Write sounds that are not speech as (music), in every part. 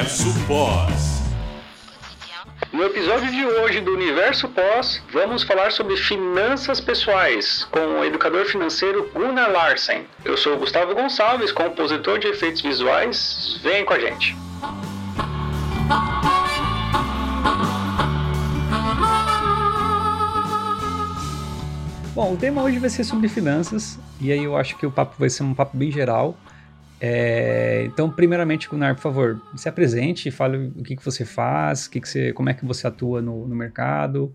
Universo Pós. No episódio de hoje do Universo Pós, vamos falar sobre finanças pessoais com o educador financeiro Gunnar Larsen. Eu sou o Gustavo Gonçalves, compositor de efeitos visuais. Vem com a gente. Bom, o tema hoje vai ser sobre finanças, e aí eu acho que o papo vai ser um papo bem geral. É, então, primeiramente, Gunnar, por favor, se apresente, fale o que, que você faz, que que você, como é que você atua no, no mercado.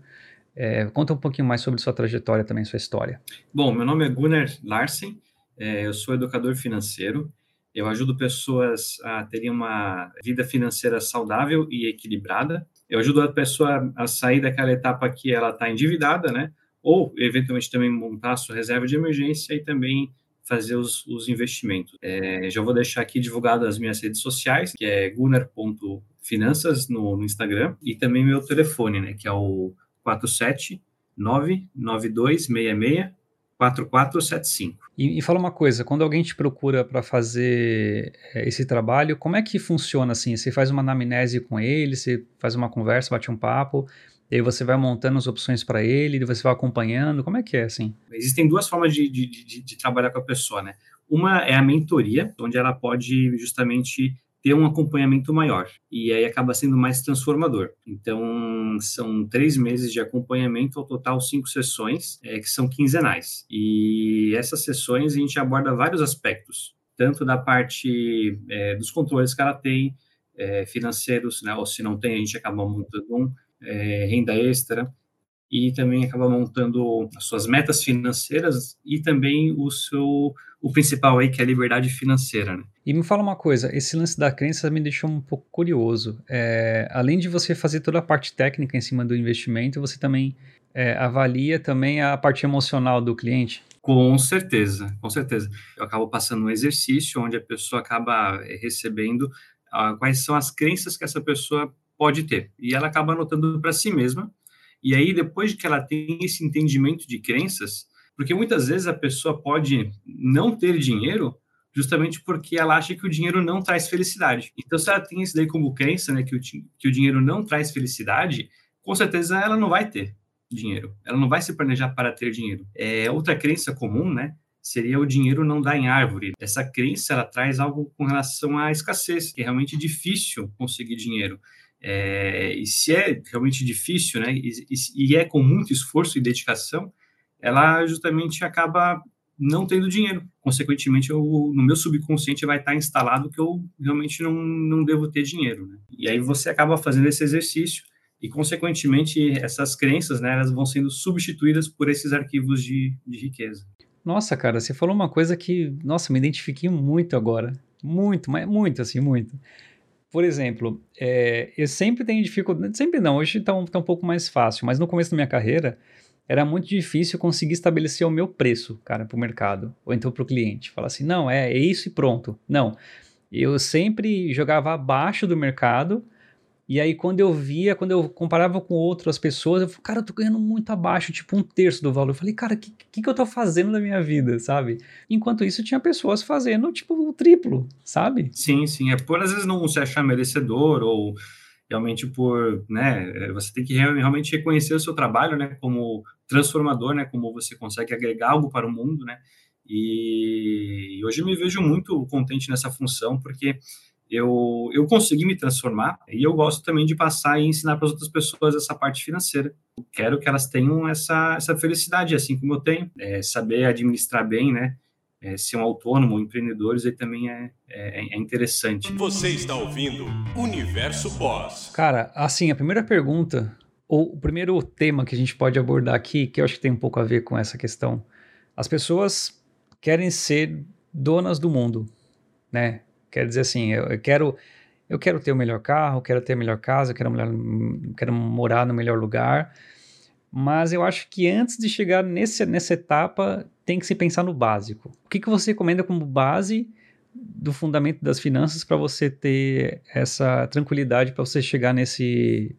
É, conta um pouquinho mais sobre sua trajetória também, sua história. Bom, meu nome é Gunnar Larsen, é, eu sou educador financeiro. Eu ajudo pessoas a terem uma vida financeira saudável e equilibrada. Eu ajudo a pessoa a sair daquela etapa que ela está endividada, né? Ou, eventualmente, também montar sua reserva de emergência e também fazer os, os investimentos. É, já vou deixar aqui divulgado as minhas redes sociais, que é gunnar.finanças no, no Instagram, e também meu telefone, né, que é o 4799266 4475. E, e fala uma coisa, quando alguém te procura para fazer é, esse trabalho, como é que funciona assim? Você faz uma anamnese com ele, você faz uma conversa, bate um papo, e aí você vai montando as opções para ele, você vai acompanhando, como é que é assim? Existem duas formas de, de, de, de trabalhar com a pessoa, né? Uma é a mentoria, onde ela pode justamente ter um acompanhamento maior e aí acaba sendo mais transformador. Então são três meses de acompanhamento, ao total cinco sessões é, que são quinzenais. E essas sessões a gente aborda vários aspectos, tanto da parte é, dos controles que ela tem é, financeiros, né? Ou se não tem a gente acaba montando um é, renda extra e também acaba montando as suas metas financeiras e também o seu o principal aí que é a liberdade financeira. Né? E me fala uma coisa, esse lance da crença me deixou um pouco curioso. É, além de você fazer toda a parte técnica em cima do investimento, você também é, avalia também a parte emocional do cliente? Com certeza, com certeza. Eu acabo passando um exercício onde a pessoa acaba recebendo uh, quais são as crenças que essa pessoa pode ter. E ela acaba anotando para si mesma. E aí, depois de que ela tem esse entendimento de crenças, porque muitas vezes a pessoa pode não ter dinheiro justamente porque ela acha que o dinheiro não traz felicidade. Então, se ela tem isso daí como crença, né, que o, que o dinheiro não traz felicidade, com certeza ela não vai ter dinheiro. Ela não vai se planejar para ter dinheiro. É outra crença comum, né, seria o dinheiro não dar em árvore. Essa crença ela traz algo com relação à escassez, que é realmente difícil conseguir dinheiro. É, e se é realmente difícil, né, e, e, é com muito esforço e dedicação, ela justamente acaba não tendo dinheiro. Consequentemente, eu, no meu subconsciente vai estar instalado que eu realmente não, não devo ter dinheiro. Né? E aí você acaba fazendo esse exercício e, consequentemente, essas crenças, né, elas vão sendo substituídas por esses arquivos de, de riqueza. Nossa, cara, você falou uma coisa que, nossa, me identifiquei muito agora. Muito, mas muito, assim, muito. Por exemplo, é, eu sempre tenho dificuldade, sempre não, hoje está um, tá um pouco mais fácil, mas no começo da minha carreira era muito difícil conseguir estabelecer o meu preço, cara, para o mercado, ou então para o cliente. Falar assim, não, é, é isso e pronto. Não, eu sempre jogava abaixo do mercado e aí, quando eu via, quando eu comparava com outras pessoas, eu falei, cara, eu tô ganhando muito abaixo, tipo um terço do valor. Eu falei, cara, o que, que, que eu tô fazendo na minha vida, sabe? Enquanto isso, tinha pessoas fazendo, tipo, o triplo, sabe? Sim, sim. É por, às vezes, não se achar merecedor ou realmente por, né, é, você tem que realmente reconhecer o seu trabalho, né, como transformador, né, como você consegue agregar algo para o mundo, né, e hoje me vejo muito contente nessa função, porque eu, eu consegui me transformar e eu gosto também de passar e ensinar para as outras pessoas essa parte financeira. Eu quero que elas tenham essa, essa felicidade, assim como eu tenho, é, saber administrar bem, né? É, ser um autônomo, um empreendedor, isso aí também é, é, é, interessante. Você está ouvindo Universo Boss. Cara, assim, a primeira pergunta, ou o primeiro tema que a gente pode abordar aqui, que eu acho que tem um pouco a ver com essa questão. As pessoas querem ser donas do mundo, né? Quer dizer assim, eu, eu quero eu quero ter o melhor carro, quero ter a melhor casa, quero, melhor, quero morar no melhor lugar. Mas eu acho que antes de chegar nesse, nessa etapa, tem que se pensar no básico. O que, que você recomenda como base do fundamento das finanças para você ter essa tranquilidade para você chegar nesse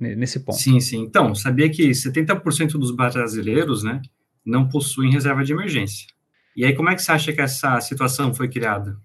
nesse ponto. Sim, sim. Então, sabia que 70% dos brasileiros, né, não possuem reserva de emergência. E aí, como é que você acha que essa situação foi criada?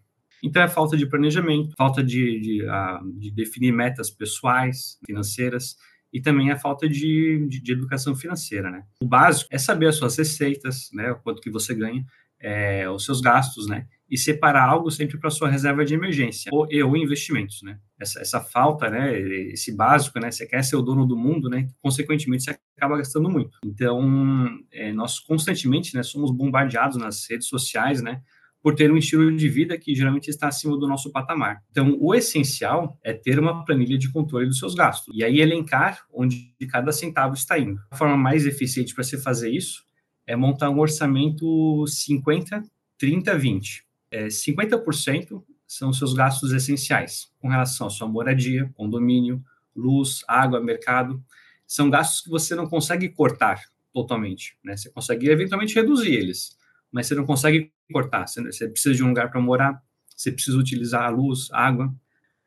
Então, é falta de planejamento, falta de, de, uh, de definir metas pessoais, financeiras, e também a falta de, de, de, educação financeira, né? O básico é saber as suas receitas, né? O quanto que você ganha, é, os seus gastos, né? E separar algo sempre para sua reserva de emergência ou, ou investimentos, né? Essa, essa falta, né? Esse básico, né? Você quer ser o dono do mundo, né? Consequentemente, você acaba gastando muito. Então, é, nós constantemente, né? Somos bombardeados nas redes sociais, né? Por ter um estilo de vida que geralmente está acima do nosso patamar. Então, o essencial é ter uma planilha de controle dos seus gastos e aí elencar onde cada centavo está indo. A forma mais eficiente para você fazer isso é montar um orçamento 50, 30, 20. É, 50% são seus gastos essenciais, com relação à sua moradia, condomínio, luz, água, mercado. São gastos que você não consegue cortar totalmente, né? Você consegue eventualmente reduzir eles, mas você não consegue cortar. Você precisa de um lugar para morar, você precisa utilizar a luz, água.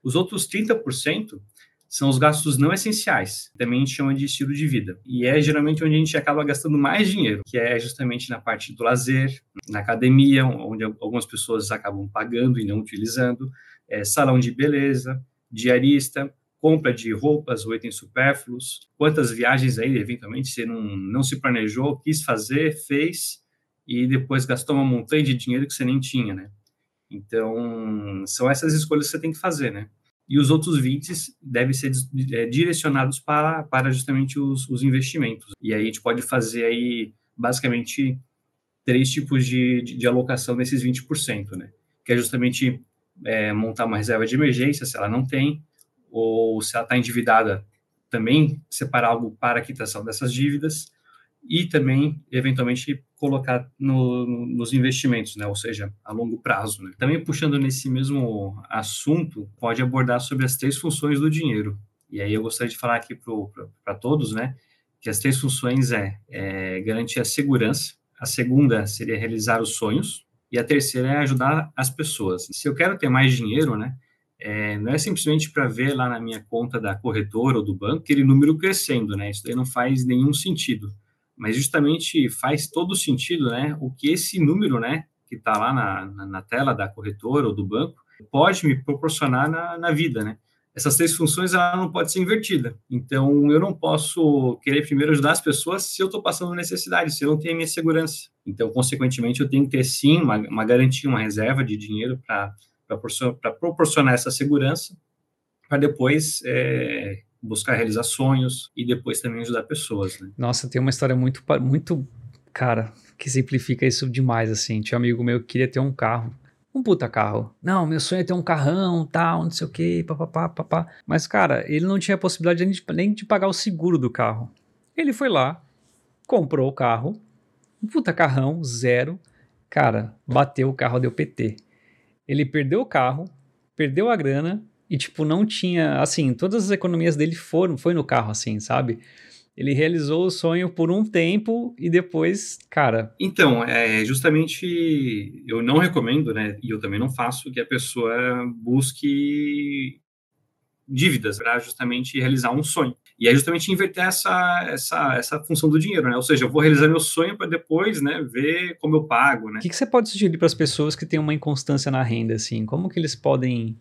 Os outros 30% são os gastos não essenciais, também a gente chama de estilo de vida. E é geralmente onde a gente acaba gastando mais dinheiro, que é justamente na parte do lazer, na academia, onde algumas pessoas acabam pagando e não utilizando, é, salão de beleza, diarista, compra de roupas ou itens supérfluos, quantas viagens aí, eventualmente, você não, não se planejou, quis fazer, fez, e depois gastou uma montanha de dinheiro que você nem tinha, né? Então, são essas escolhas que você tem que fazer, né? E os outros 20 devem ser é, direcionados para, para justamente os, os investimentos. E aí a gente pode fazer aí, basicamente, três tipos de, de, de alocação nesses 20%, né? Que é justamente é, montar uma reserva de emergência, se ela não tem, ou se ela está endividada, também separar algo para a quitação dessas dívidas, e também, eventualmente, colocar no, no, nos investimentos, né? ou seja, a longo prazo. Né? Também puxando nesse mesmo assunto, pode abordar sobre as três funções do dinheiro. E aí eu gostaria de falar aqui para todos, né, que as três funções é, é garantir a segurança, a segunda seria realizar os sonhos, e a terceira é ajudar as pessoas. Se eu quero ter mais dinheiro, né, é, não é simplesmente para ver lá na minha conta da corretora ou do banco aquele número crescendo, né? Isso daí não faz nenhum sentido mas justamente faz todo sentido, né, o que esse número, né, que está lá na, na, tela da corretora ou do banco, pode me proporcionar na, na vida, né. Essas três funções, ela não pode ser invertida. Então, eu não posso querer primeiro ajudar as pessoas se eu estou passando necessidade, se eu não tenho a minha segurança. Então, consequentemente, eu tenho que ter, sim, uma, uma garantia, uma reserva de dinheiro para proporcionar essa segurança, para depois é, buscar realizar sonhos e depois também ajudar pessoas. Né? Nossa, tem uma história muito, muito, cara, que simplifica isso demais, assim. Tinha um amigo meu que queria ter um carro. Um puta carro. Não, meu sonho é ter um carrão, tal, não sei o que, papapá, papá. Mas, cara, ele não tinha possibilidade nem de, nem de pagar o seguro do carro. Ele foi lá, comprou o carro, um puta carrão, zero. Cara, bateu o carro, deu PT. Ele perdeu o carro, perdeu a grana, e, tipo, não tinha. Assim, todas as economias dele foram, foi no carro, assim, sabe? Ele realizou o sonho por um tempo e depois, cara. Então, é justamente eu não recomendo, né? E eu também não faço que a pessoa busque dívidas para justamente realizar um sonho. E é justamente inverter essa, essa, essa função do dinheiro, né? Ou seja, eu vou realizar meu sonho para depois, né, ver como eu pago, né? O que, que você pode sugerir para as pessoas que têm uma inconstância na renda, assim? Como que eles podem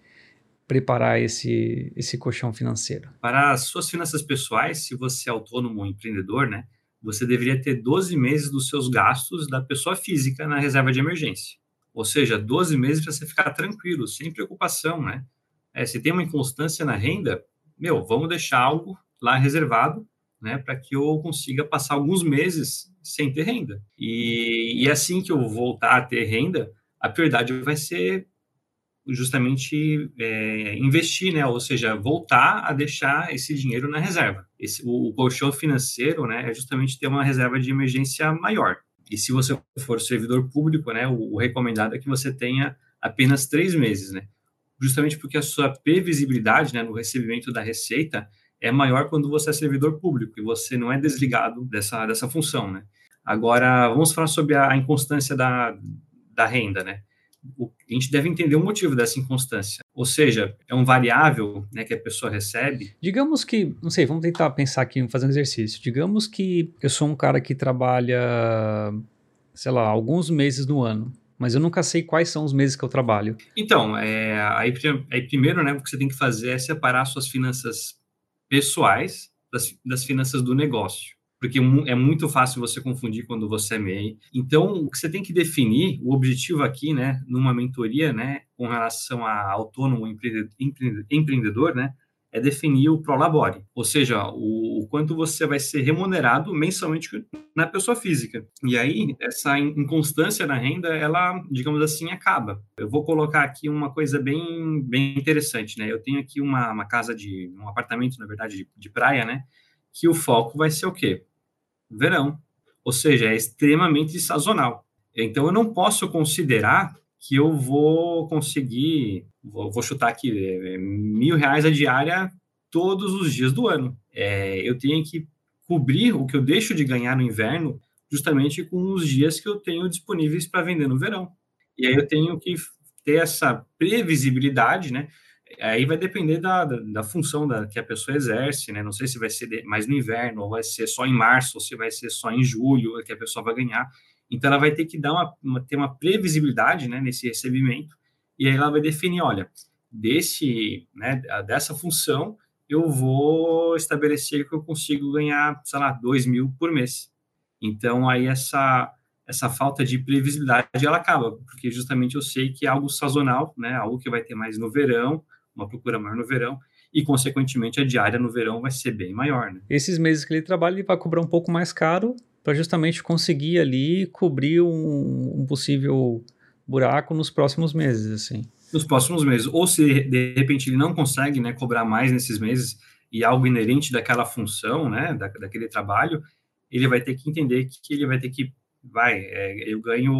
preparar esse, esse colchão financeiro? Para as suas finanças pessoais, se você é autônomo ou empreendedor, né, você deveria ter 12 meses dos seus gastos da pessoa física na reserva de emergência. Ou seja, 12 meses para você ficar tranquilo, sem preocupação, né? É, se tem uma inconstância na renda, meu, vamos deixar algo lá reservado, né, para que eu consiga passar alguns meses sem ter renda. E, e assim que eu voltar a ter renda, a prioridade vai ser justamente é, investir, né? Ou seja, voltar a deixar esse dinheiro na reserva. Esse, o, o colchão financeiro, né, é justamente ter uma reserva de emergência maior. E se você for servidor público, né, o, o recomendado é que você tenha apenas três meses, né? Justamente porque a sua previsibilidade, né, no recebimento da receita é maior quando você é servidor público e você não é desligado dessa, dessa função, né? Agora, vamos falar sobre a, inconstância da, da renda, né? o, a gente deve entender o motivo dessa inconstância. Ou seja, é um variável né, que a pessoa recebe. Digamos que, não sei, vamos tentar pensar aqui, fazer um exercício. Digamos que eu sou um cara que trabalha, sei lá, alguns meses no ano mas eu nunca sei quais são os meses que eu trabalho. Então, é, aí, aí, primeiro, né, o que você tem que fazer é separar suas finanças pessoais das, das finanças do negócio porque é muito fácil você confundir quando você é MEI. Então, o que você tem que definir, o objetivo aqui, né, numa mentoria, né, com relação a autônomo empreendedor, né, é definir o prolabore, ou seja, o, o, quanto você vai ser remunerado mensalmente na pessoa física. E aí, essa inconstância na renda, ela, digamos assim, acaba. Eu vou colocar aqui uma coisa bem, bem interessante, né? Eu tenho aqui uma, uma casa de, um apartamento, na verdade, de, de praia, né? Que o foco vai ser o quê? Verão, ou seja, é extremamente sazonal. Então, eu não posso considerar que eu vou conseguir, vou, vou chutar aqui, é, é, mil reais a diária todos os dias do ano. É, eu tenho que cobrir o que eu deixo de ganhar no inverno justamente com os dias que eu tenho disponíveis para vender no verão. E aí eu tenho que ter essa previsibilidade, né? Aí vai depender da, da, da função da, que a pessoa exerce, né? Não sei se vai ser mais no inverno, ou vai ser só em março, ou se vai ser só em julho que a pessoa vai ganhar. Então, ela vai ter que dar uma, uma, ter uma previsibilidade né, nesse recebimento, e aí ela vai definir, olha, desse, né, dessa função, eu vou estabelecer que eu consigo ganhar, sei lá, 2 mil por mês. Então, aí essa, essa falta de previsibilidade, ela acaba, porque justamente eu sei que é algo sazonal, né, algo que vai ter mais no verão, uma procura maior no verão e, consequentemente, a diária no verão vai ser bem maior. Né? Esses meses que ele trabalha, ele vai cobrar um pouco mais caro para justamente conseguir ali cobrir um, um, possível buraco nos próximos meses, assim. Nos próximos meses. Ou se, de repente, ele não consegue né, cobrar mais nesses meses e algo inerente daquela função, né, da, daquele trabalho, ele vai ter que entender que ele vai ter que vai, é, eu ganho,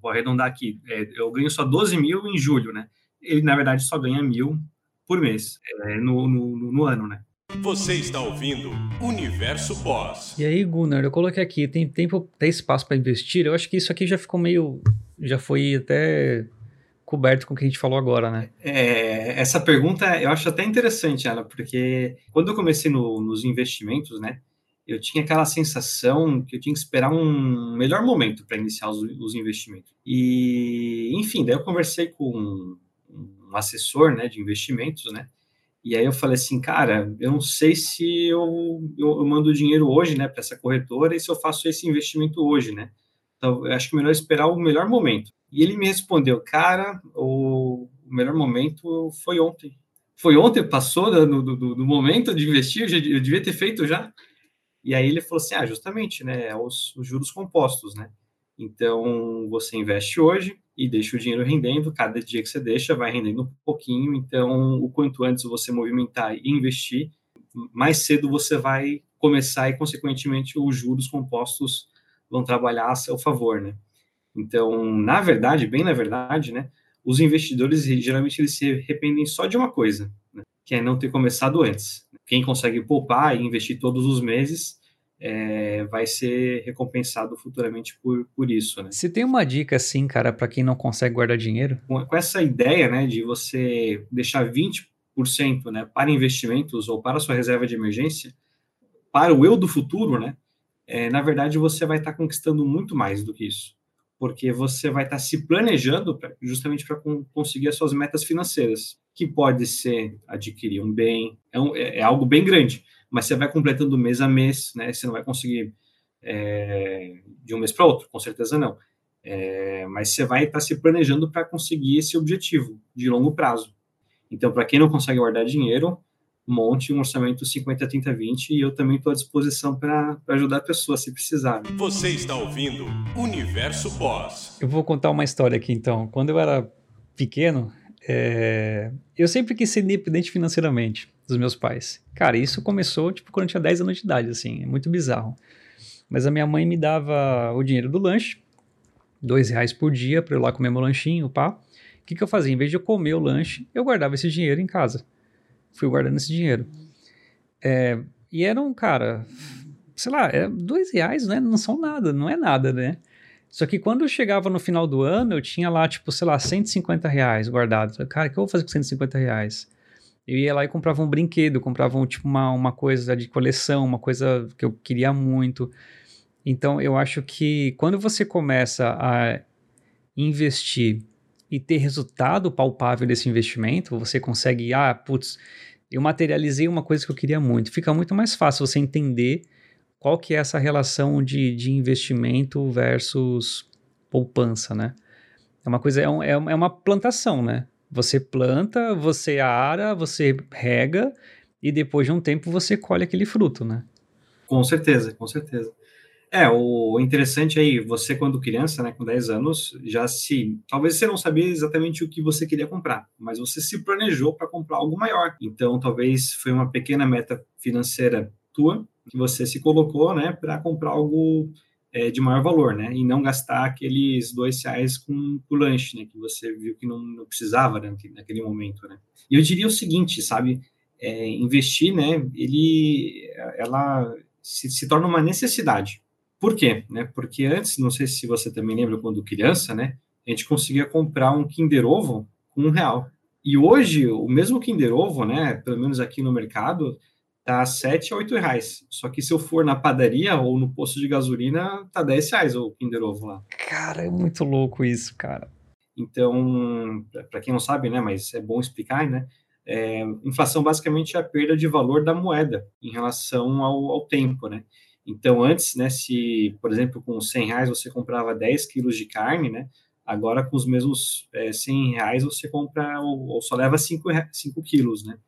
vou arredondar aqui, é, eu ganho só 12 mil em julho, né? Ele na verdade só ganha mil por mês é, no, no, no, ano, né? Você está ouvindo Universo Boss. E aí, Gunnar, eu coloquei aqui, tem tempo, tem espaço para investir? Eu acho que isso aqui já ficou meio, já foi até coberto com o que a gente falou agora, né? É, essa pergunta eu acho até interessante, ela, porque quando eu comecei no, nos investimentos, né, eu tinha aquela sensação que eu tinha que esperar um melhor momento para iniciar os, os, investimentos. E, enfim, daí eu conversei com um assessor, né, de investimentos, né, e aí eu falei assim, cara, eu não sei se eu, eu, eu mando dinheiro hoje, né, para essa corretora e se eu faço esse investimento hoje, né. Então, eu acho que é melhor esperar o melhor momento. E ele me respondeu, cara, o, melhor momento foi ontem. Foi ontem, passou do, do, do momento de investir, eu, devia ter feito já. E aí ele falou assim, ah, justamente, né, os, os juros compostos, né. Então, você investe hoje, e deixa o dinheiro rendendo. Cada dia que você deixa, vai rendendo um pouquinho. Então, o quanto antes você movimentar e investir, mais cedo você vai começar e, consequentemente, os juros compostos vão trabalhar a seu favor, né? Então, na verdade, bem na verdade, né, os investidores geralmente eles se arrependem só de uma coisa, né, que é não ter começado antes. Quem consegue poupar e investir todos os meses é, vai ser recompensado futuramente por, por isso. Né? Você tem uma dica, assim, cara, para quem não consegue guardar dinheiro? Com, com, essa ideia né, de você deixar 20% né, para investimentos ou para sua reserva de emergência, para o eu do futuro, né, é, na verdade você vai estar conquistando muito mais do que isso. Porque você vai estar se planejando pra, justamente para conseguir as suas metas financeiras, que pode ser adquirir um bem, é, um, é, é algo bem grande mas você vai completando mês a mês, né? Você não vai conseguir é, de um mês para outro, com certeza não. É, mas você vai estar tá se planejando para conseguir esse objetivo de longo prazo. Então, para quem não consegue guardar dinheiro, monte um orçamento 50, 30, 20 e eu também estou à disposição para ajudar a pessoa se precisar. Você está ouvindo Universo Boss. Eu vou contar uma história aqui então. Quando eu era pequeno, é... eu sempre quis ser independente financeiramente dos meus pais. Cara, isso começou, tipo, quando eu tinha 10 anos de idade, assim, é muito bizarro. Mas a minha mãe me dava o dinheiro do lanche, dois reais por dia para eu ir lá comer meu lanchinho, pá. O que, que eu fazia? Em vez de eu comer o lanche, eu guardava esse dinheiro em casa. Fui guardando esse dinheiro. É, e era um, cara, sei lá, é dois reais, né? Não são nada, não é nada, né? Só que quando eu chegava no final do ano, eu tinha lá, tipo, sei lá, 150 reais guardados. Cara, o que eu vou fazer com 150 reais? Eu ia lá e comprava um brinquedo, comprava um, tipo uma, uma coisa de coleção, uma coisa que eu queria muito. Então eu acho que quando você começa a investir e ter resultado palpável desse investimento, você consegue, ah, putz, eu materializei uma coisa que eu queria muito. Fica muito mais fácil você entender qual que é essa relação de, de investimento versus poupança, né? É uma coisa, é, um, é, é uma plantação, né? Você planta, você ara, você rega e depois de um tempo você colhe aquele fruto, né? Com certeza, com certeza. É, o interessante aí, você quando criança, né, com 10 anos, já se, talvez você não sabia exatamente o que você queria comprar, mas você se planejou para comprar algo maior. Então, talvez foi uma pequena meta financeira tua que você se colocou, né, para comprar algo é, de maior valor, né, e não gastar aqueles dois reais com o lanche, né, que você viu que não, não precisava né, naquele momento, né. E eu diria o seguinte, sabe, é, investir, né, ele, ela se, se torna uma necessidade por quê? Né? Porque antes, não sei se você também lembra quando criança, né? A gente conseguia comprar um Kinder Ovo com um real. E hoje, o mesmo Kinder Ovo, né? Pelo menos aqui no mercado, tá 7 a 8 reais. Só que se eu for na padaria ou no posto de gasolina, tá 10 reais o Kinder Ovo lá. Cara, é muito louco isso, cara. Então, para quem não sabe, né? Mas é bom explicar, né? É, inflação basicamente é a perda de valor da moeda em relação ao, ao tempo, né? Então, antes, né, se, por exemplo, com 100 reais você comprava 10 quilos de carne, né, agora com os mesmos é, 100 reais você compra ou, ou só leva 5, 5 quilos, né.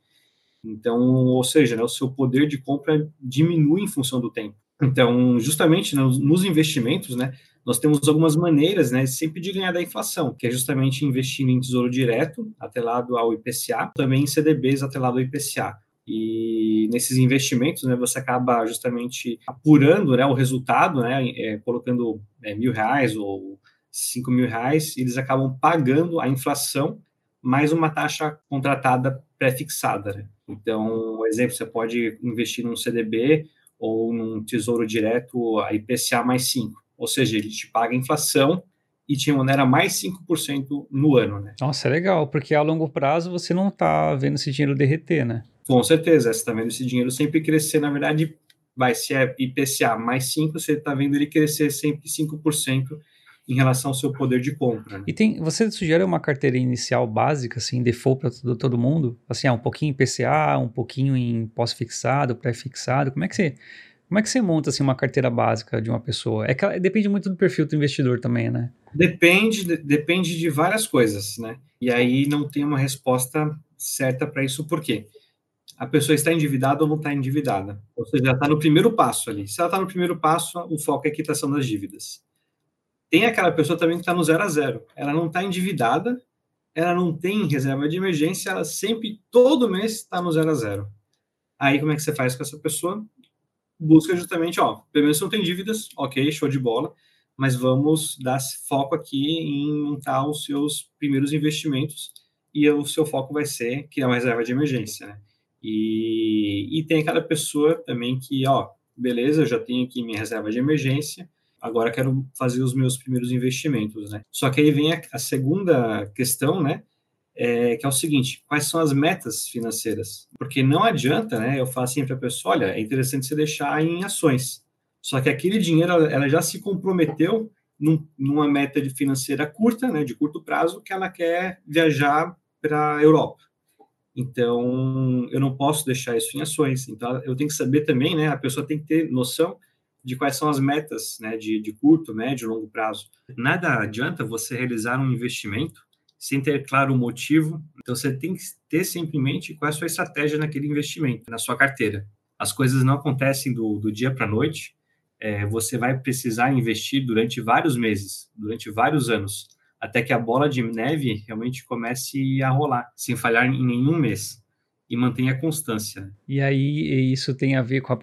Então, ou seja, né, o seu poder de compra diminui em função do tempo. Então, justamente nos, nos investimentos, né, nós temos algumas maneiras, né, sempre de ganhar da inflação, que é justamente investindo em tesouro direto, atrelado ao IPCA, também em CDBs atrelado ao IPCA. E nesses investimentos, né, você acaba justamente apurando né, o resultado, né, é, colocando é, mil reais ou cinco mil reais, eles acabam pagando a inflação mais uma taxa contratada pré-fixada. Né? Então, um exemplo, você pode investir num CDB ou num tesouro direto a IPCA mais 5, ou seja, ele te paga a inflação e te remunera mais 5% no ano. Né? Nossa, é legal, porque a longo prazo você não está vendo esse dinheiro derreter, né? Com certeza, você está vendo esse dinheiro sempre crescer, na verdade, vai, se é IPCA mais 5, você está vendo ele crescer sempre 5% em relação ao seu poder de compra. Né? E tem, você sugere uma carteira inicial básica, assim, default para todo, todo, mundo? Assim, ah, um pouquinho em PCA, um pouquinho em pós-fixado, pré-fixado, como é que você... Como é que você monta assim, uma carteira básica de uma pessoa? É que depende muito do perfil do investidor também, né? Depende, de, depende de várias coisas, né? E aí não tem uma resposta certa para isso, por quê? a pessoa está endividada ou não está endividada. Ou seja, está no primeiro passo ali. Se ela está no primeiro passo, o foco é a quitação das dívidas. Tem aquela pessoa também que está no zero a zero. Ela não está endividada, ela não tem reserva de emergência, ela sempre, todo mês, está no zero a zero. Aí, como é que você faz com essa pessoa? Busca justamente, ó, pelo menos não tem dívidas, ok, show de bola, mas vamos dar foco aqui em montar os seus primeiros investimentos e o seu foco vai ser criar uma reserva de emergência, né? E, e tem aquela pessoa também que, ó, beleza, eu já tenho aqui minha reserva de emergência, agora quero fazer os meus primeiros investimentos, né? Só que aí vem a, a segunda questão, né? É, que é o seguinte: quais são as metas financeiras? Porque não adianta, né? Eu falo assim para a pessoa: olha, é interessante você deixar em ações. Só que aquele dinheiro, ela já se comprometeu num, numa meta de financeira curta, né? De curto prazo, que ela quer viajar para a Europa. Então, eu não posso deixar isso em ações. Então, eu tenho que saber também, né? A pessoa tem que ter noção de quais são as metas, né? De, de curto, médio, longo prazo. Nada adianta você realizar um investimento sem ter claro o motivo. Então, você tem que ter sempre em mente qual é a sua estratégia naquele investimento, na sua carteira. As coisas não acontecem do, do dia para a noite. É, você vai precisar investir durante vários meses, durante vários anos até que a bola de neve realmente comece a rolar, sem falhar em nenhum mês. E mantenha a constância. E aí, isso tem a ver com a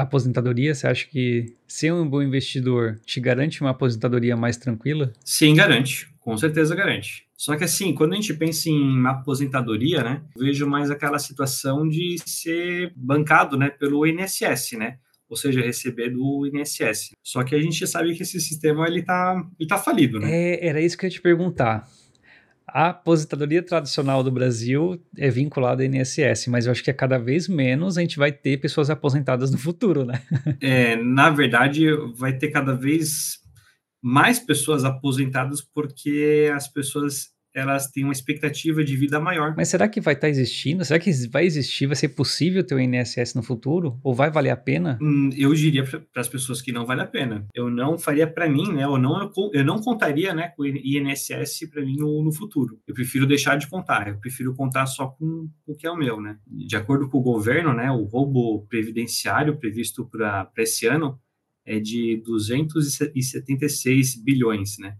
aposentadoria? Você acha que ser um bom investidor te garante uma aposentadoria mais tranquila? Sim, garante. Com certeza garante. Só que assim, quando a gente pensa em aposentadoria, né, vejo mais aquela situação de ser bancado, né, pelo INSS, né? ou seja, receber do INSS. Só que a gente sabe que esse sistema ele está ele tá falido, né? É, era isso que eu ia te perguntar. A aposentadoria tradicional do Brasil é vinculada ao INSS, mas eu acho que é cada vez menos a gente vai ter pessoas aposentadas no futuro, né? (laughs) É, na verdade, vai ter cada vez mais pessoas aposentadas porque as pessoas elas têm uma expectativa de vida maior. Mas será que vai estar tá existindo? Será que vai existir? Vai ser possível ter o INSS no futuro? Ou vai valer a pena? Hum, eu diria para as pessoas que não vale a pena. Eu não faria para mim, né? Eu não, eu não contaria, né, com o INSS para mim no, no, futuro. Eu prefiro deixar de contar. Eu prefiro contar só com o que é o meu, né? De acordo com o governo, né, o roubo previdenciário previsto para esse ano é de 276 bilhões, né?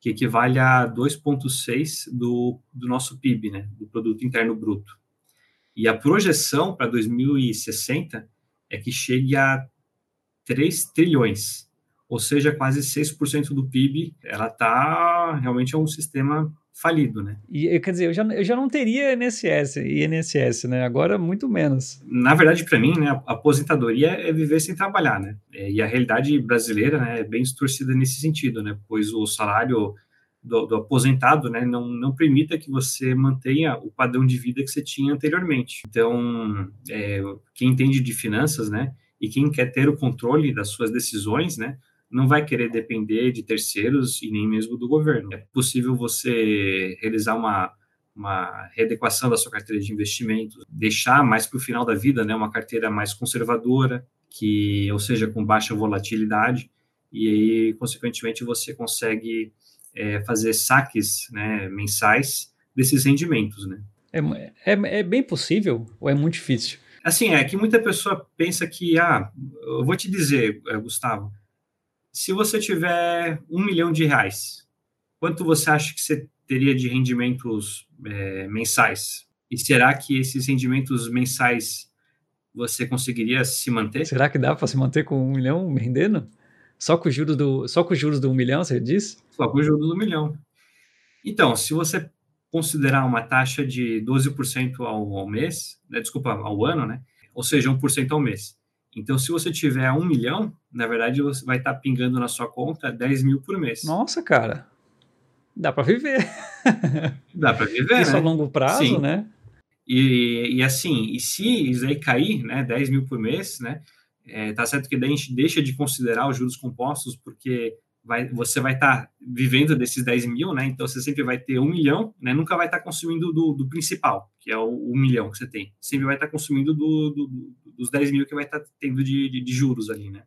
Que equivale a 2,6% do, do nosso PIB, né, do Produto Interno Bruto. E a projeção para 2060 é que chegue a 3 trilhões, ou seja, quase 6% do PIB. Ela está realmente é um sistema falido, né? E quer dizer, eu já, eu já não teria INSS, INSS, né? Agora muito menos. Na verdade, para mim, né, a aposentadoria é viver sem trabalhar, né? É, e a realidade brasileira, né, é bem distorcida nesse sentido, né? Pois o salário do, do, aposentado, né, não, não permita que você mantenha o padrão de vida que você tinha anteriormente. Então, é, quem entende de finanças, né, e quem quer ter o controle das suas decisões, né, não vai querer depender de terceiros e nem mesmo do governo. É possível você realizar uma, uma readequação da sua carteira de investimentos, deixar mais para o final da vida, né, uma carteira mais conservadora, que, ou seja, com baixa volatilidade, e aí, consequentemente, você consegue é, fazer saques né, mensais desses rendimentos, né? É, é, é bem possível ou é muito difícil? Assim, é que muita pessoa pensa que, ah, eu vou te dizer, eh, Gustavo, se você tiver um milhão de reais, quanto você acha que você teria de rendimentos é, mensais? E será que esses rendimentos mensais você conseguiria se manter? Será que dá para se manter com um milhão rendendo? Só com os juros do, só com os juros do um milhão, você disse? Só com os juros do milhão. Então, se você considerar uma taxa de 12% ao, ao mês, né, desculpa, ao ano, né? Ou seja, 1% ao mês. Então, se você tiver um milhão, na verdade, você vai estar pingando na sua conta 10 mil por mês. Nossa, cara. Dá para viver. (laughs) Dá para viver, Isso né? a longo prazo, Sim. né? E, e assim, e se isso aí cair, né, 10 mil por mês, né, é, tá certo que daí a gente deixa de considerar os juros compostos, porque vai, você vai estar tá vivendo desses 10 mil, né? Então você sempre vai ter um milhão, né? Nunca vai estar tá consumindo do, do, principal, que é o, o, milhão que você tem. Sempre vai estar consumindo do, do, dos 10 mil que vai estar tendo de, de, de, juros ali, né?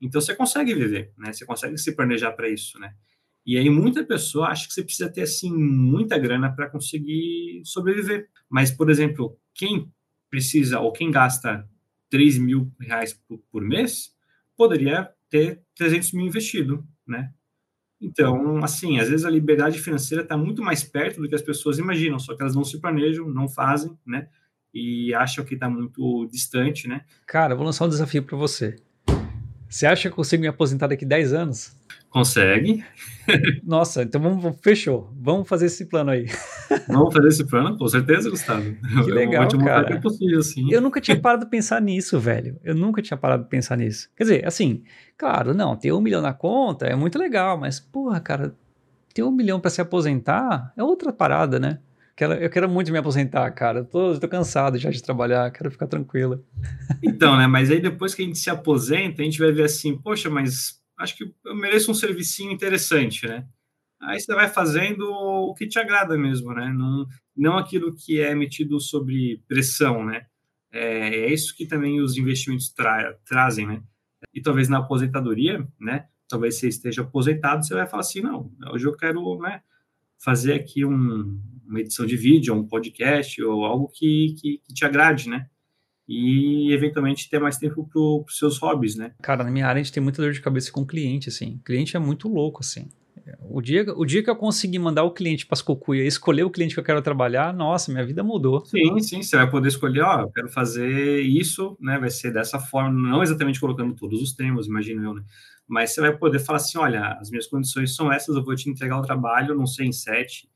Então você consegue viver, né? Você consegue se planejar para isso, né? E aí muita pessoa acha que você precisa ter assim muita grana para conseguir sobreviver. Mas, por exemplo, quem precisa ou quem gasta 3 mil reais por, por mês, poderia ter 300 mil investido, né? Então, assim, às vezes a liberdade financeira está muito mais perto do que as pessoas imaginam, só que elas não se planejam, não fazem, né? E acham que está muito distante, né? Cara, vou lançar um desafio para você. Você acha que eu consigo me aposentar daqui 10 anos? Consegue. (laughs) Nossa, então vamos, fechou. Vamos fazer esse plano aí. (laughs) Vamos fazer esse plano, com certeza, Gustavo. Que legal, eu cara. Que possível, sim. Eu nunca tinha parado de pensar nisso, velho. Eu nunca tinha parado de pensar nisso. Quer dizer, assim, claro, não, ter um milhão na conta é muito legal, mas, porra, cara, ter um milhão para se aposentar é outra parada, né? Eu quero muito me aposentar, cara. Tô, tô cansado já de trabalhar, quero ficar tranquilo. Então, né? Mas aí depois que a gente se aposenta, a gente vai ver assim, poxa, mas acho que eu mereço um servicinho interessante, né? Aí você vai fazendo o que te agrada mesmo, né? Não, não aquilo que é metido sobre pressão, né? É, é isso que também os investimentos tra trazem, né? E talvez na aposentadoria, né? Talvez você esteja aposentado, você vai falar assim, não, hoje eu quero, né? Fazer aqui um, uma edição de vídeo, um podcast ou algo que, que, que te agrade, né? e eventualmente ter mais tempo para os seus hobbies, né? Cara, na minha área a gente tem muita dor de cabeça com cliente, assim. O cliente é muito louco, assim. O dia, o dia que eu conseguir mandar o cliente para as cocuia e escolher o cliente que eu quero trabalhar, nossa, minha vida mudou. Sim, sim, você vai poder escolher, ó, eu quero fazer isso, né? Vai ser dessa forma, não exatamente colocando todos os termos, imagino eu, né? Mas você vai poder falar assim, olha, as minhas condições são essas, eu vou te entregar o trabalho, não sei, em sete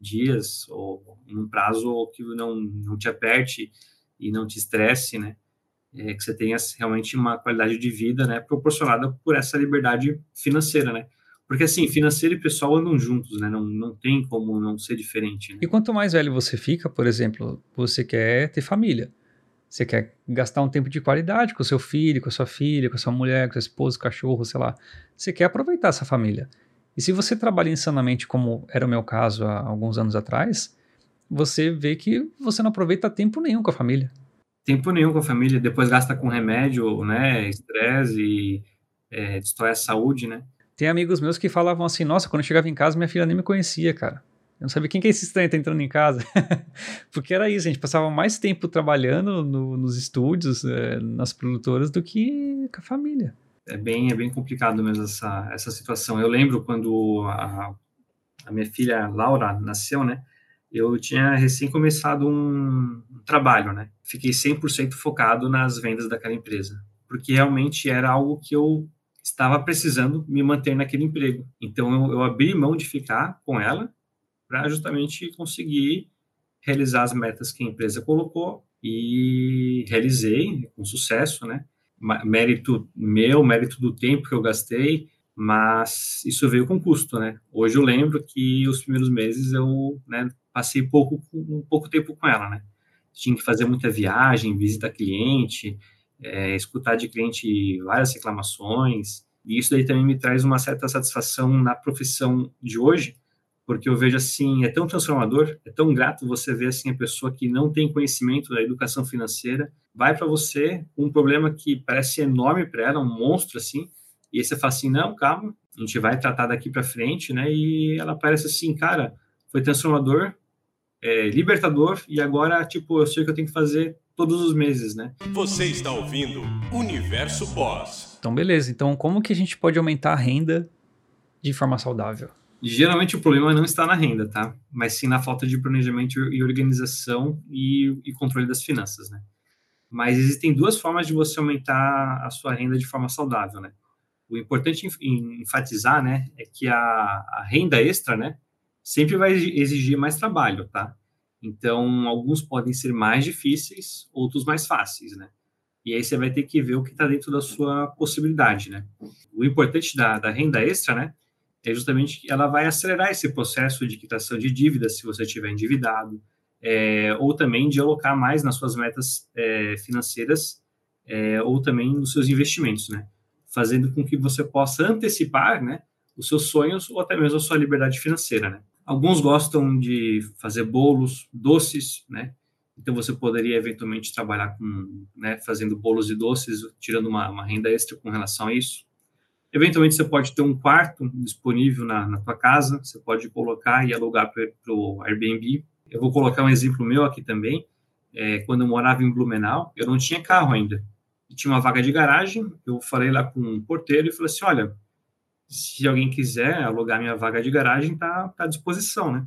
dias, ou um prazo que não, não te aperte, e não te estresse, né? é, que você tenha realmente uma qualidade de vida, né, proporcionada por essa liberdade financeira, né? Porque assim, financeiro e pessoal andam juntos, né? Não, não tem como não ser diferente. Né? E quanto mais velho você fica, por exemplo, você quer ter família. Você quer gastar um tempo de qualidade com seu filho, com a sua filha, com a sua mulher, com a sua esposa, cachorro, sei lá. Você quer aproveitar essa família. E se você trabalha insanamente, como era o meu caso há alguns anos atrás, você vê que você não aproveita tempo nenhum com a família. Tempo nenhum com a família, depois gasta com remédio, né, estresse e é, destrói a saúde, né? Tem amigos meus que falavam assim: nossa, quando eu chegava em casa, minha filha nem me conhecia, cara. Eu não sabia quem que é esse estranho tá entrando em casa. (laughs) Porque era isso, a gente passava mais tempo trabalhando no, nos estúdios, é, nas produtoras, do que com a família. É bem, é bem complicado mesmo essa, essa situação. Eu lembro quando a, a minha filha Laura nasceu, né? Eu tinha recém começado um, trabalho, né? Fiquei 100% focado nas vendas daquela empresa. Porque realmente era algo que eu estava precisando me manter naquele emprego. Então eu, eu abri mão de ficar com ela para justamente conseguir realizar as metas que a empresa colocou e realizei com sucesso, né? Mérito meu, mérito do tempo que eu gastei, mas isso veio com custo, né? Hoje eu lembro que os primeiros meses eu né, passei pouco, um pouco tempo com ela, né? Tinha que fazer muita viagem, visita cliente, é, escutar de cliente várias reclamações, e isso daí também me traz uma certa satisfação na profissão de hoje, porque eu vejo assim, é tão transformador, é tão grato você ver assim a pessoa que não tem conhecimento da educação financeira, vai para você um problema que parece enorme para ela, um monstro assim, e aí você fala assim, não, calma, a gente vai tratar daqui para frente, né? E ela parece assim, cara, foi transformador, é, libertador e agora tipo eu sei o que eu tenho que fazer todos os meses, né? Você está ouvindo Universo Boss. Então, beleza. Então, como que a gente pode aumentar a renda de forma saudável? Geralmente o problema não está na renda, tá? Mas sim na falta de planejamento e organização e, e controle das finanças, né? Mas existem duas formas de você aumentar a sua renda de forma saudável, né? O importante enfatizar, né, é que a, a renda extra, né, sempre vai exigir mais trabalho, tá? Então, alguns podem ser mais difíceis, outros mais fáceis, né? E aí você vai ter que ver o que está dentro da sua possibilidade, né? O importante da, da renda extra, né? É justamente que ela vai acelerar esse processo de quitação de dívidas, se você estiver endividado, é, ou também de alocar mais nas suas metas é, financeiras, é, ou também nos seus investimentos, né? Fazendo com que você possa antecipar, né? Os seus sonhos ou até mesmo a sua liberdade financeira, né? Alguns gostam de fazer bolos, doces, né? Então você poderia eventualmente trabalhar com, né, fazendo bolos e doces, tirando uma, uma, renda extra com relação a isso. Eventualmente você pode ter um quarto disponível na, na tua casa, você pode colocar e alugar para o Airbnb. Eu vou colocar um exemplo meu aqui também. É, quando eu morava em Blumenau, eu não tinha carro ainda. Tinha uma vaga de garagem, eu falei lá com um porteiro e falei assim, olha, se alguém quiser alugar minha vaga de garagem, tá, tá à disposição, né?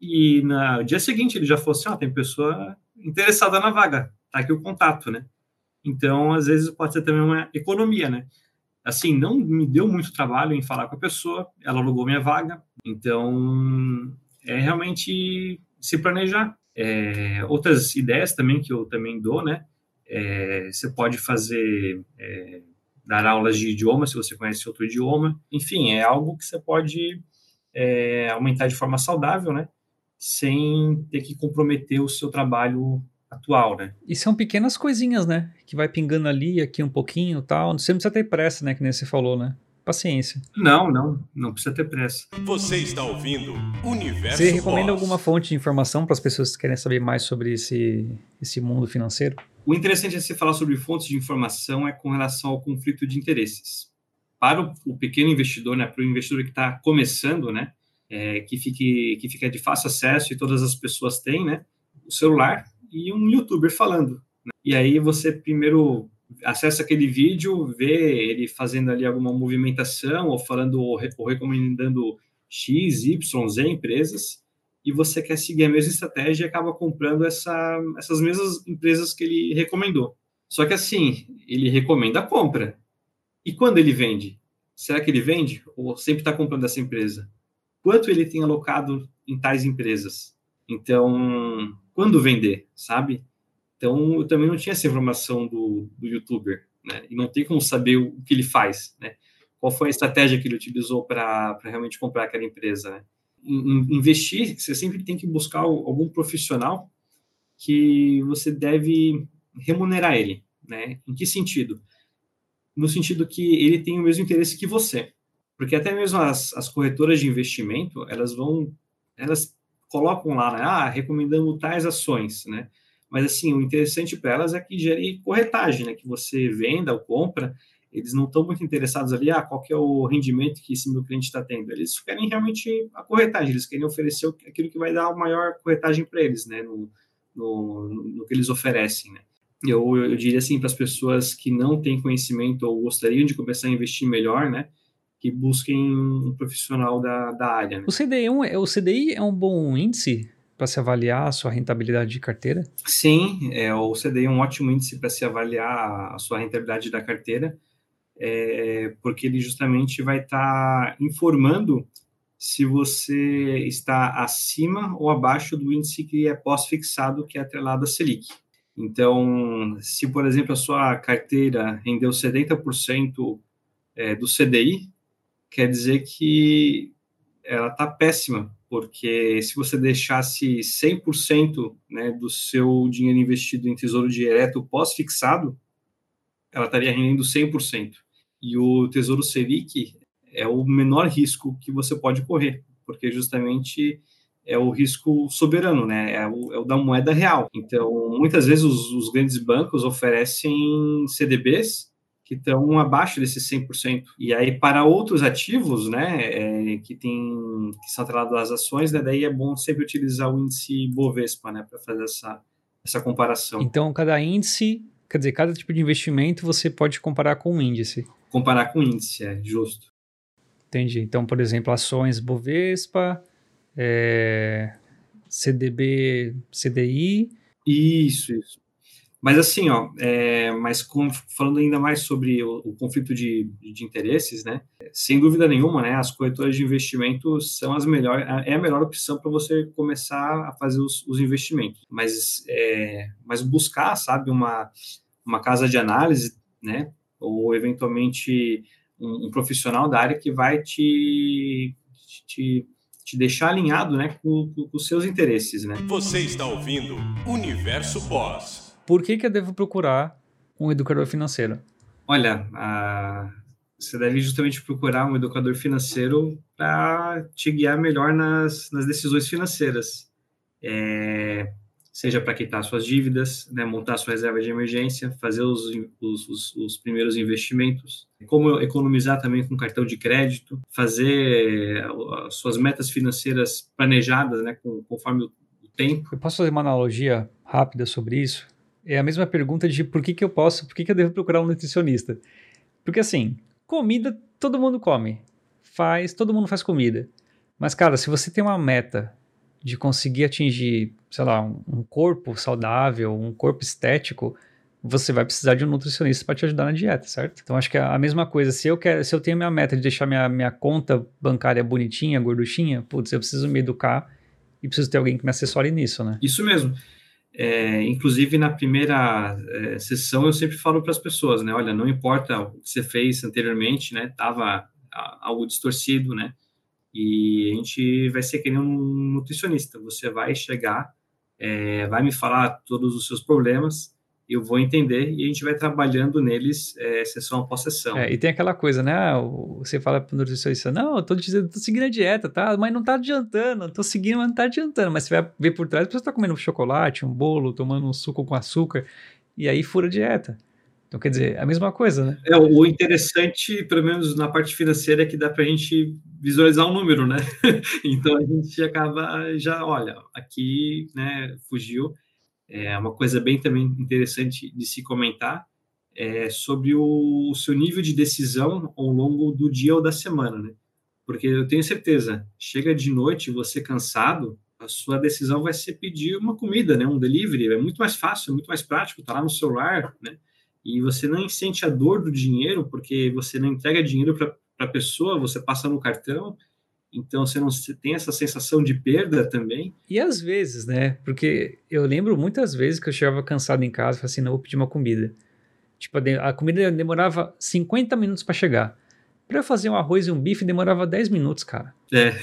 E no dia seguinte ele já falou assim, ó, oh, tem pessoa interessada na vaga, tá aqui o contato, né? Então, às vezes pode ser também uma economia, né? Assim, não me deu muito trabalho em falar com a pessoa, ela alugou minha vaga, então é realmente se planejar. É, outras ideias também que eu também dou, né? É, você pode fazer é, dar aulas de idioma, se você conhece outro idioma. Enfim, é algo que você pode é, aumentar de forma saudável, né? Sem ter que comprometer o seu trabalho atual, né? E são pequenas coisinhas, né? Que vai pingando ali, aqui um pouquinho tal. Você não precisa ter pressa, né? Que nem você falou, né? Paciência. Não, não, não precisa ter pressa. Você está ouvindo Universo Você recomenda Boss. alguma fonte de informação para as pessoas que querem saber mais sobre esse, esse mundo financeiro? O interessante é se falar sobre fontes de informação é com relação ao conflito de interesses. Para o, o pequeno investidor, né, para o investidor que está começando, né, é, que, fique, que fica de fácil acesso e todas as pessoas têm, né, o celular e um youtuber falando. Né? E aí você primeiro acessa aquele vídeo, vê ele fazendo ali alguma movimentação ou falando ou recomendando X, Y, Z empresas e você quer seguir a mesma estratégia e acaba comprando essa, essas mesmas empresas que ele recomendou. Só que assim, ele recomenda a compra. E quando ele vende? Será que ele vende ou sempre está comprando essa empresa? Quanto ele tem alocado em tais empresas? Então, quando vender, sabe? Então, eu também não tinha essa informação do, do youtuber, né? E não tem como saber o que ele faz, né? Qual foi a estratégia que ele utilizou para realmente comprar aquela empresa, né? investir, você sempre tem que buscar algum profissional que você deve remunerar ele, né? Em que sentido? No sentido que ele tem o mesmo interesse que você, porque até mesmo as, as corretoras de investimento, elas vão, elas colocam lá, né? Ah, recomendando tais ações, né? Mas assim, o interessante para elas é que gere corretagem, né? Que você venda ou compra eles não estão muito interessados ali, ah, qual que é o rendimento que esse meu cliente está tendo. Eles querem realmente a corretagem, eles querem oferecer aquilo que vai dar a maior corretagem para eles, né, no, no, no, que eles oferecem, né. Eu, eu diria assim para as pessoas que não têm conhecimento ou gostariam de começar a investir melhor, né, que busquem um profissional da, da área. Né? O CDI, é o CDI é um bom índice para se avaliar a sua rentabilidade de carteira? Sim, é, o CDI é um ótimo índice para se avaliar a sua rentabilidade da carteira é, porque ele justamente vai estar tá informando se você está acima ou abaixo do índice que é pós-fixado, que é atrelado a Selic. Então, se, por exemplo, a sua carteira rendeu 70% é, do CDI, quer dizer que ela está péssima, porque se você deixasse 100% né, do seu dinheiro investido em tesouro direto pós-fixado, ela estaria rendendo 100%. E o Tesouro Selic é o menor risco que você pode correr, porque justamente é o risco soberano, né? É o, é o da moeda real. Então, muitas vezes os, os grandes bancos oferecem CDBs que estão abaixo desses 100%. E aí, para outros ativos, né, é, que, tem, que são atrelados às ações, né, daí é bom sempre utilizar o índice Bovespa, né, para fazer essa, essa comparação. Então, cada índice, quer dizer, cada tipo de investimento você pode comparar com um índice comparar com índice, é justo. Entendi. Então, por exemplo, ações Bovespa, é, CDB, CDI. Isso, isso. Mas assim, ó, é, mas com, falando ainda mais sobre o, o conflito de, de, interesses, né? Sem dúvida nenhuma, né? As corretoras de investimento são as melhores, é a melhor opção para você começar a fazer os, os investimentos. Mas, é, mas buscar, sabe, uma, uma casa de análise, né? ou eventualmente um, um profissional da área que vai te, te, te deixar alinhado né, com, com, os seus interesses. Né? Você está ouvindo Universo Boss. Por que, que eu devo procurar um educador financeiro? Olha, a, você deve justamente procurar um educador financeiro para te guiar melhor nas, nas decisões financeiras. É, seja para quitar suas dívidas, né, montar sua reserva de emergência, fazer os, os, os, os, primeiros investimentos, como economizar também com cartão de crédito, fazer as suas metas financeiras planejadas, né, conforme o tempo. Eu posso fazer uma analogia rápida sobre isso? É a mesma pergunta de por que, que eu posso, por que, que eu devo procurar um nutricionista? Porque assim, comida todo mundo come, faz, todo mundo faz comida. Mas cara, se você tem uma meta de conseguir atingir, sei lá, um, corpo saudável, um corpo estético, você vai precisar de um nutricionista para te ajudar na dieta, certo? Então acho que é a mesma coisa. Se eu quero, se eu tenho minha meta de deixar minha, minha conta bancária bonitinha, gorduchinha, putz, eu preciso me educar e preciso ter alguém que me assessore nisso, né? Isso mesmo. É, inclusive na primeira é, sessão eu sempre falo para as pessoas, né? Olha, não importa o que você fez anteriormente, né? Tava algo distorcido, né? E a gente vai ser que nem um nutricionista. Você vai chegar, é, vai me falar todos os seus problemas, eu vou entender e a gente vai trabalhando neles é, sessão após sessão. É, e tem aquela coisa, né? Ah, você fala para o nutricionista, não, eu tô, dizendo, tô seguindo a dieta, tá? Mas não tá adiantando, tô seguindo, mas não tá adiantando. Mas você vai ver por trás, você tá comendo um chocolate, um bolo, tomando um suco com açúcar, e aí fura a dieta. Então, quer dizer, é a mesma coisa, né? É, o interessante, pelo menos na parte financeira, é que dá para a gente visualizar um número, né? (laughs) então, a gente acaba já, olha, aqui, né, fugiu. É uma coisa bem também interessante de se comentar é sobre o, seu nível de decisão ao longo do dia ou da semana, né? Porque eu tenho certeza, chega de noite, você cansado, a sua decisão vai ser pedir uma comida, né? Um delivery, é muito mais fácil, muito mais prático, tá lá no celular, né? e você não sente a dor do dinheiro, porque você não entrega dinheiro para a pessoa, você passa no cartão, então você não tem essa sensação de perda também. E às vezes, né? Porque eu lembro muitas vezes que eu chegava cansado em casa e falava assim: não, vou pedir uma comida. Tipo, a comida demorava 50 minutos para chegar. Para eu fazer um arroz e um bife demorava 10 minutos, cara. É.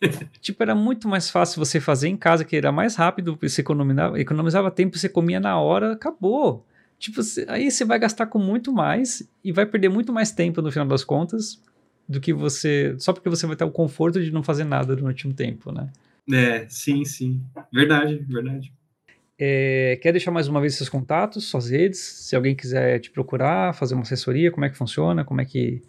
(laughs) tipo, era muito mais fácil você fazer em casa, que era mais rápido, você economizava, economizava tempo, você comia na hora, acabou. Tipo, aí você vai gastar com muito mais e vai perder muito mais tempo no final das contas do que você. Só porque você vai ter o conforto de não fazer nada durante um tempo, né? É, sim, sim. Verdade, verdade. É, quer deixar mais uma vez seus contatos, suas redes? Se alguém quiser te procurar, fazer uma assessoria, como é que funciona? Como é que.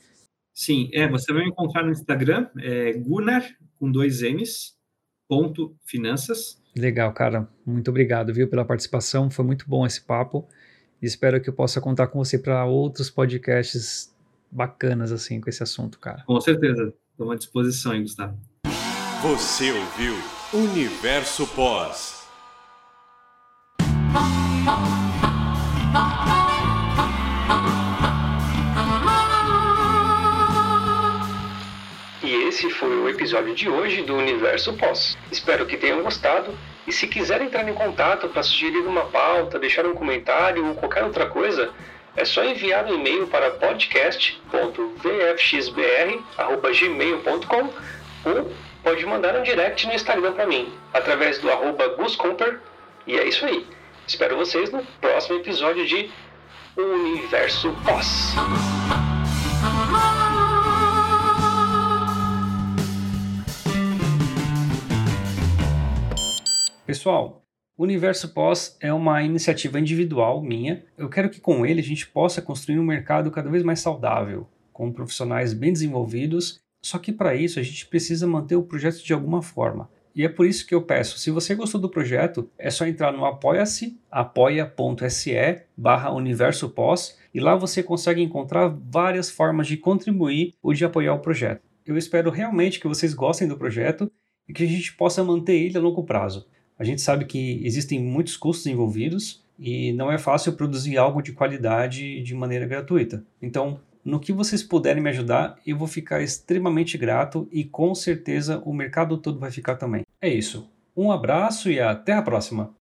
Sim, é, você vai me encontrar no Instagram, é Gunnar, com dois N's, ponto finanças. Legal, cara. Muito obrigado, viu, pela participação. Foi muito bom esse papo. Espero que eu possa contar com você para outros podcasts bacanas assim com esse assunto, cara. Com certeza. Estou à disposição, hein, Gustavo. Você ouviu Universo Pós. E esse foi o episódio de hoje do Universo Pós. Espero que tenham gostado. E se quiserem entrar em contato para sugerir uma pauta, deixar um comentário ou qualquer outra coisa, é só enviar um e-mail para podcast.vfxbr.gmail.com ou pode mandar um direct no Instagram para mim, através do arroba GusComper. E é isso aí. Espero vocês no próximo episódio de Universo Pós. Pessoal, o Universo Pós é uma iniciativa individual minha. Eu quero que com ele a gente possa construir um mercado cada vez mais saudável, com profissionais bem desenvolvidos. Só que para isso a gente precisa manter o projeto de alguma forma. E é por isso que eu peço, se você gostou do projeto, é só entrar no apoia-se, apoia.se barra universo pós, e lá você consegue encontrar várias formas de contribuir ou de apoiar o projeto. Eu espero realmente que vocês gostem do projeto e que a gente possa manter ele a longo prazo. A gente sabe que existem muitos custos envolvidos e não é fácil produzir algo de qualidade de maneira gratuita. Então, no que vocês puderem me ajudar, eu vou ficar extremamente grato e com certeza o mercado todo vai ficar também. É isso. Um abraço e até a próxima!